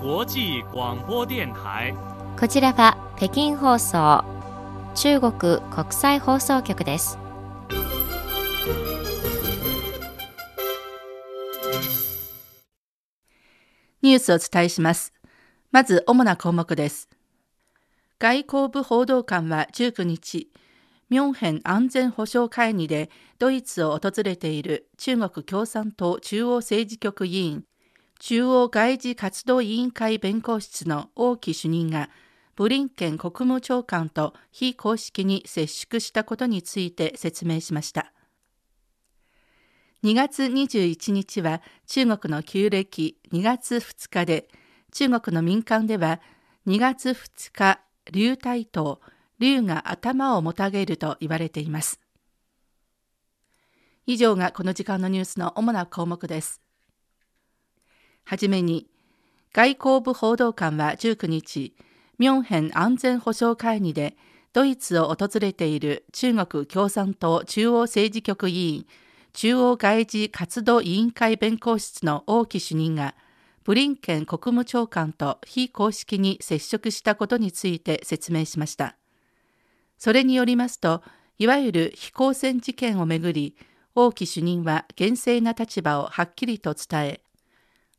国際广播電台。こちらは北京放送中国国際放送局です。ニュースをお伝えします。まず主な項目です。外交部報道官は19日ミョンヘン安全保障会議でドイツを訪れている中国共産党中央政治局委員中央外事活動委員会弁護室の王毅主任がブリンケン国務長官と非公式に接触したことについて説明しました。2月21日は中国の旧暦2月2日で、中国の民間では2月2日、竜体頭、竜が頭をもたげると言われています。以上がこの時間のニュースの主な項目です。はじめに、外交部報道官は19日、ミョンヘン安全保障会議でドイツを訪れている中国共産党中央政治局委員、中央外事活動委員会弁公室の王毅主任が、ブリンケン国務長官と非公式に接触したことについて説明しました。それによりますと、いわゆる非公選事件をめぐり、王毅主任は厳正な立場をはっきりと伝え、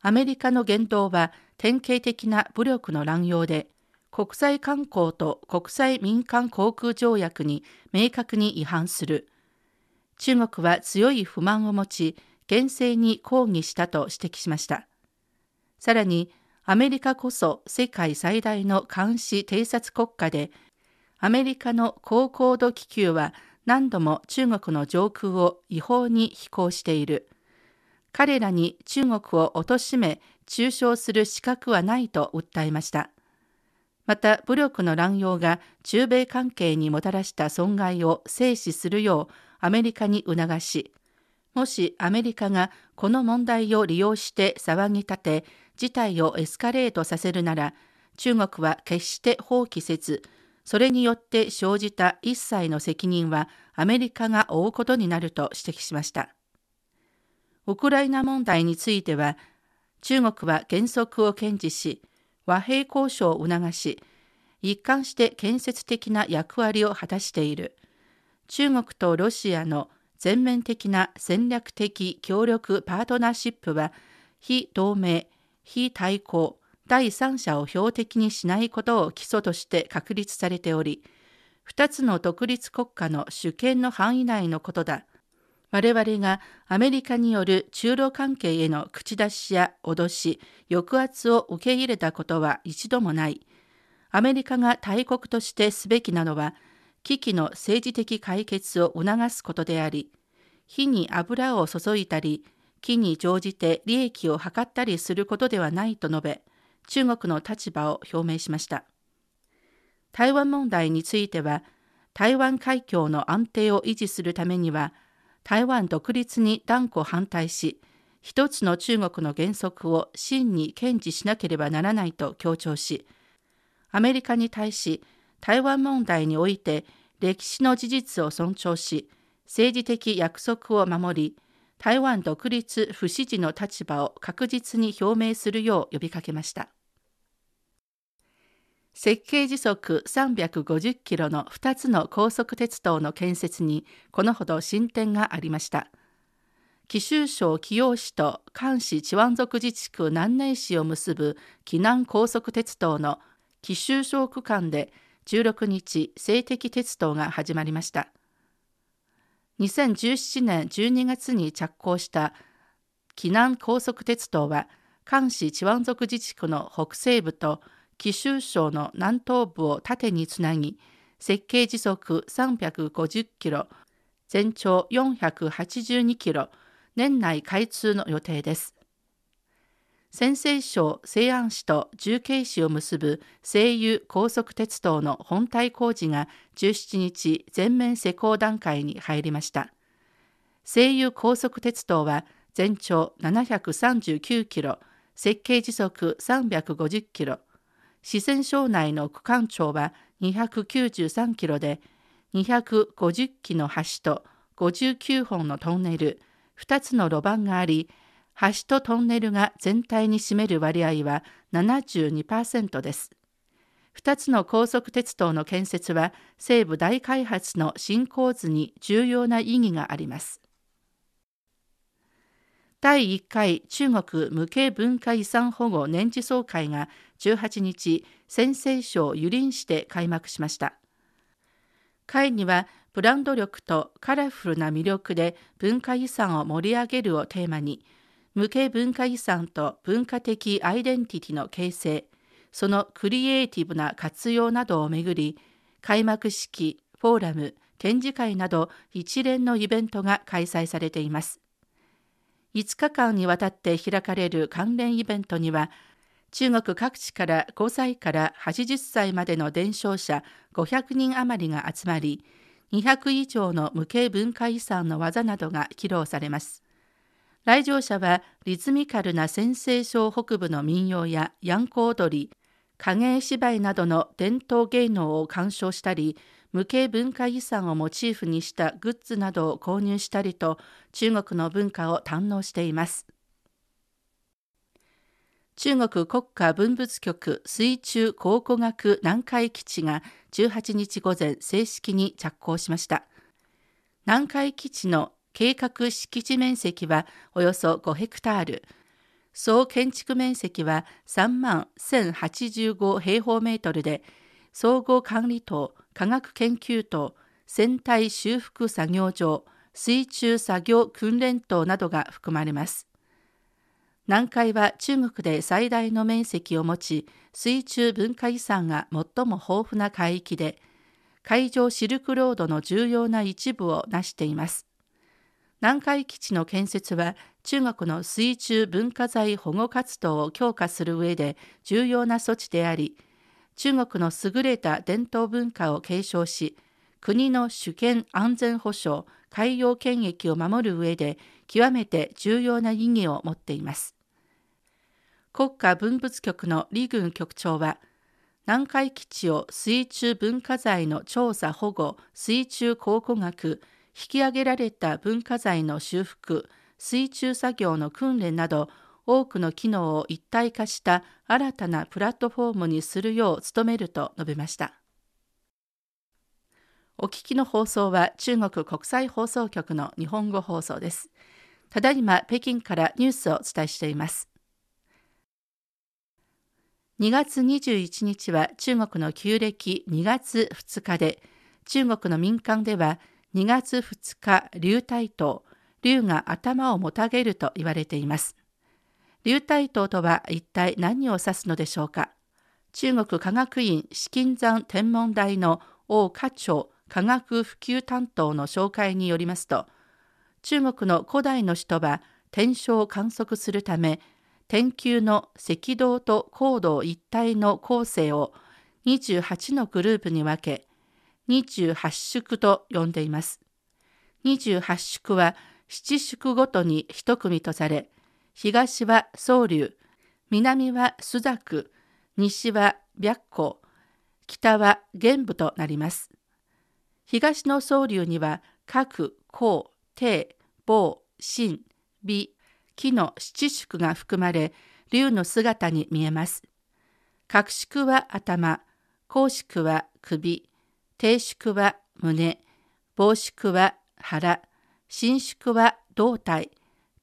アメリカの言動は典型的な武力の乱用で、国際観光と国際民間航空条約に明確に違反する。中国は強い不満を持ち、厳正に抗議したと指摘しました。さらに、アメリカこそ世界最大の監視偵察国家で、アメリカの高高度気球は何度も中国の上空を違法に飛行している。彼らに中国を貶め中傷する資格はないと訴えました。また武力の乱用が中米関係にもたらした損害を制止するようアメリカに促し、もしアメリカがこの問題を利用して騒ぎ立て、事態をエスカレートさせるなら、中国は決して放棄せず、それによって生じた一切の責任はアメリカが負うことになると指摘しました。ウクライナ問題については、中国は原則を堅持し、和平交渉を促し、一貫して建設的な役割を果たしている。中国とロシアの全面的な戦略的協力パートナーシップは、非同盟、非対抗、第三者を標的にしないことを基礎として確立されており、二つの独立国家の主権の範囲内のことだ。我々がアメリカによる中ロ関係への口出しや脅し、抑圧を受け入れたことは一度もない。アメリカが大国としてすべきなのは、危機の政治的解決を促すことであり、火に油を注いだり、木に乗じて利益を図ったりすることではないと述べ、中国の立場を表明しました。台湾問題については、台湾海峡の安定を維持するためには、台湾独立に断固反対し、一つの中国の原則を真に堅持しなければならないと強調し、アメリカに対し台湾問題において歴史の事実を尊重し、政治的約束を守り、台湾独立不支持の立場を確実に表明するよう呼びかけました。設計時速350キロの2つの高速鉄道の建設にこのほど進展がありました。紀州省紀陽市と関市治安族自治区南寧市を結ぶ紀南高速鉄道の紀州省区間で16日、性的鉄道が始まりました。2017年12月に着工した紀南高速鉄道は、関市治安族自治区の北西部と紀州省の南東部を縦につなぎ、設計時速350キロ、全長482キロ、年内開通の予定です。陝西省西安市と重慶市を結ぶ西油高速鉄道の本体工事が17日全面施工段階に入りました。西油高速鉄道は全長739キロ、設計時速350キロ、四川省内の区間長は293キロで、250基の橋と59本のトンネル、2つの路盤があり、橋とトンネルが全体に占める割合は72%です。2つの高速鉄道の建設は西部大開発の進行図に重要な意義があります。第1回中国無形文化遺産保護年次総会が18日、陝西省油林市で開幕しました。会にはブランド力とカラフルな魅力で文化遺産を盛り上げるをテーマに、無形文化遺産と文化的アイデンティティの形成、そのクリエイティブな活用などをめぐり、開幕式、フォーラム、展示会など一連のイベントが開催されています。5日間にわたって開かれる関連イベントには、中国各地から5歳から80歳までの伝承者500人余りが集まり、200以上の無形文化遺産の技などが披露されます。来場者はリズミカルな先西省北部の民謡やヤンコ踊り、影絵芝居などの伝統芸能を鑑賞したり、無形文化遺産をモチーフにしたグッズなどを購入したりと中国の文化を堪能しています。中国国家文物局水中考古学南海基地が18日午前正式に着工しました。南海基地の計画敷地面積はおよそ5ヘクタール、総建築面積は3万1085平方メートルで、総合管理棟、科学研究棟、船体修復作業場、水中作業訓練棟などが含まれます。南海は中国で最大の面積を持ち、水中文化遺産が最も豊富な海域で、海上シルクロードの重要な一部を成しています。南海基地の建設は中国の水中文化財保護活動を強化する上で重要な措置であり、中国の優れた伝統文化を継承し、国の主権安全保障、海洋権益を守る上で極めて重要な意義を持っています。国家文物局の李軍局長は、南海基地を水中文化財の調査保護、水中考古学、引き上げられた文化財の修復、水中作業の訓練など多くの機能を一体化した新たなプラットフォームにするよう努めると述べました。お聞きの放送は中国国際放送局の日本語放送です。ただいま北京からニュースをお伝えしています。2月21日は中国の旧暦2月2日で、中国の民間では2月2日流体頭、竜が頭をもたげると言われています。流体島とは一体何を指すのでしょうか？中国科学院資金山天文台の王家長科学普及担当の紹介によりますと中国の古代の人は天象を観測するため天球の赤道と高度一体の構成を28のグループに分け28宿と呼んでいます。28宿は7宿ごとに1組とされ東は宗龍、南は朱雀、西は白虎、北は玄武となります。東の宗龍には各甲、帝、坊、神、美、木の七宿が含まれ、龍の姿に見えます。各宿は頭、公宿は首、帝宿は胸、傍宿は腹、伸宿は胴体、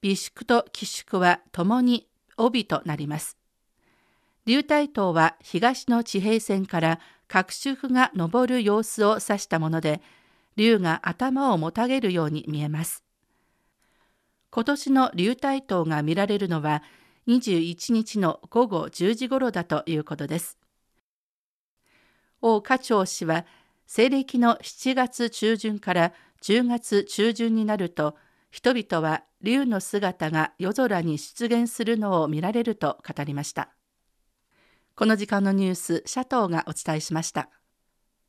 美宿と寄宿は共に帯となります。流体島は東の地平線から各宿が昇る様子を指したもので、竜が頭をもたげるように見えます。今年の流体島が見られるのは21日の午後10時頃だということです。王家長氏は西暦の7月中旬から10月中旬になると人々は竜の姿が夜空に出現するのを見られると語りました。この時間のニュース、シャトーがお伝えしました。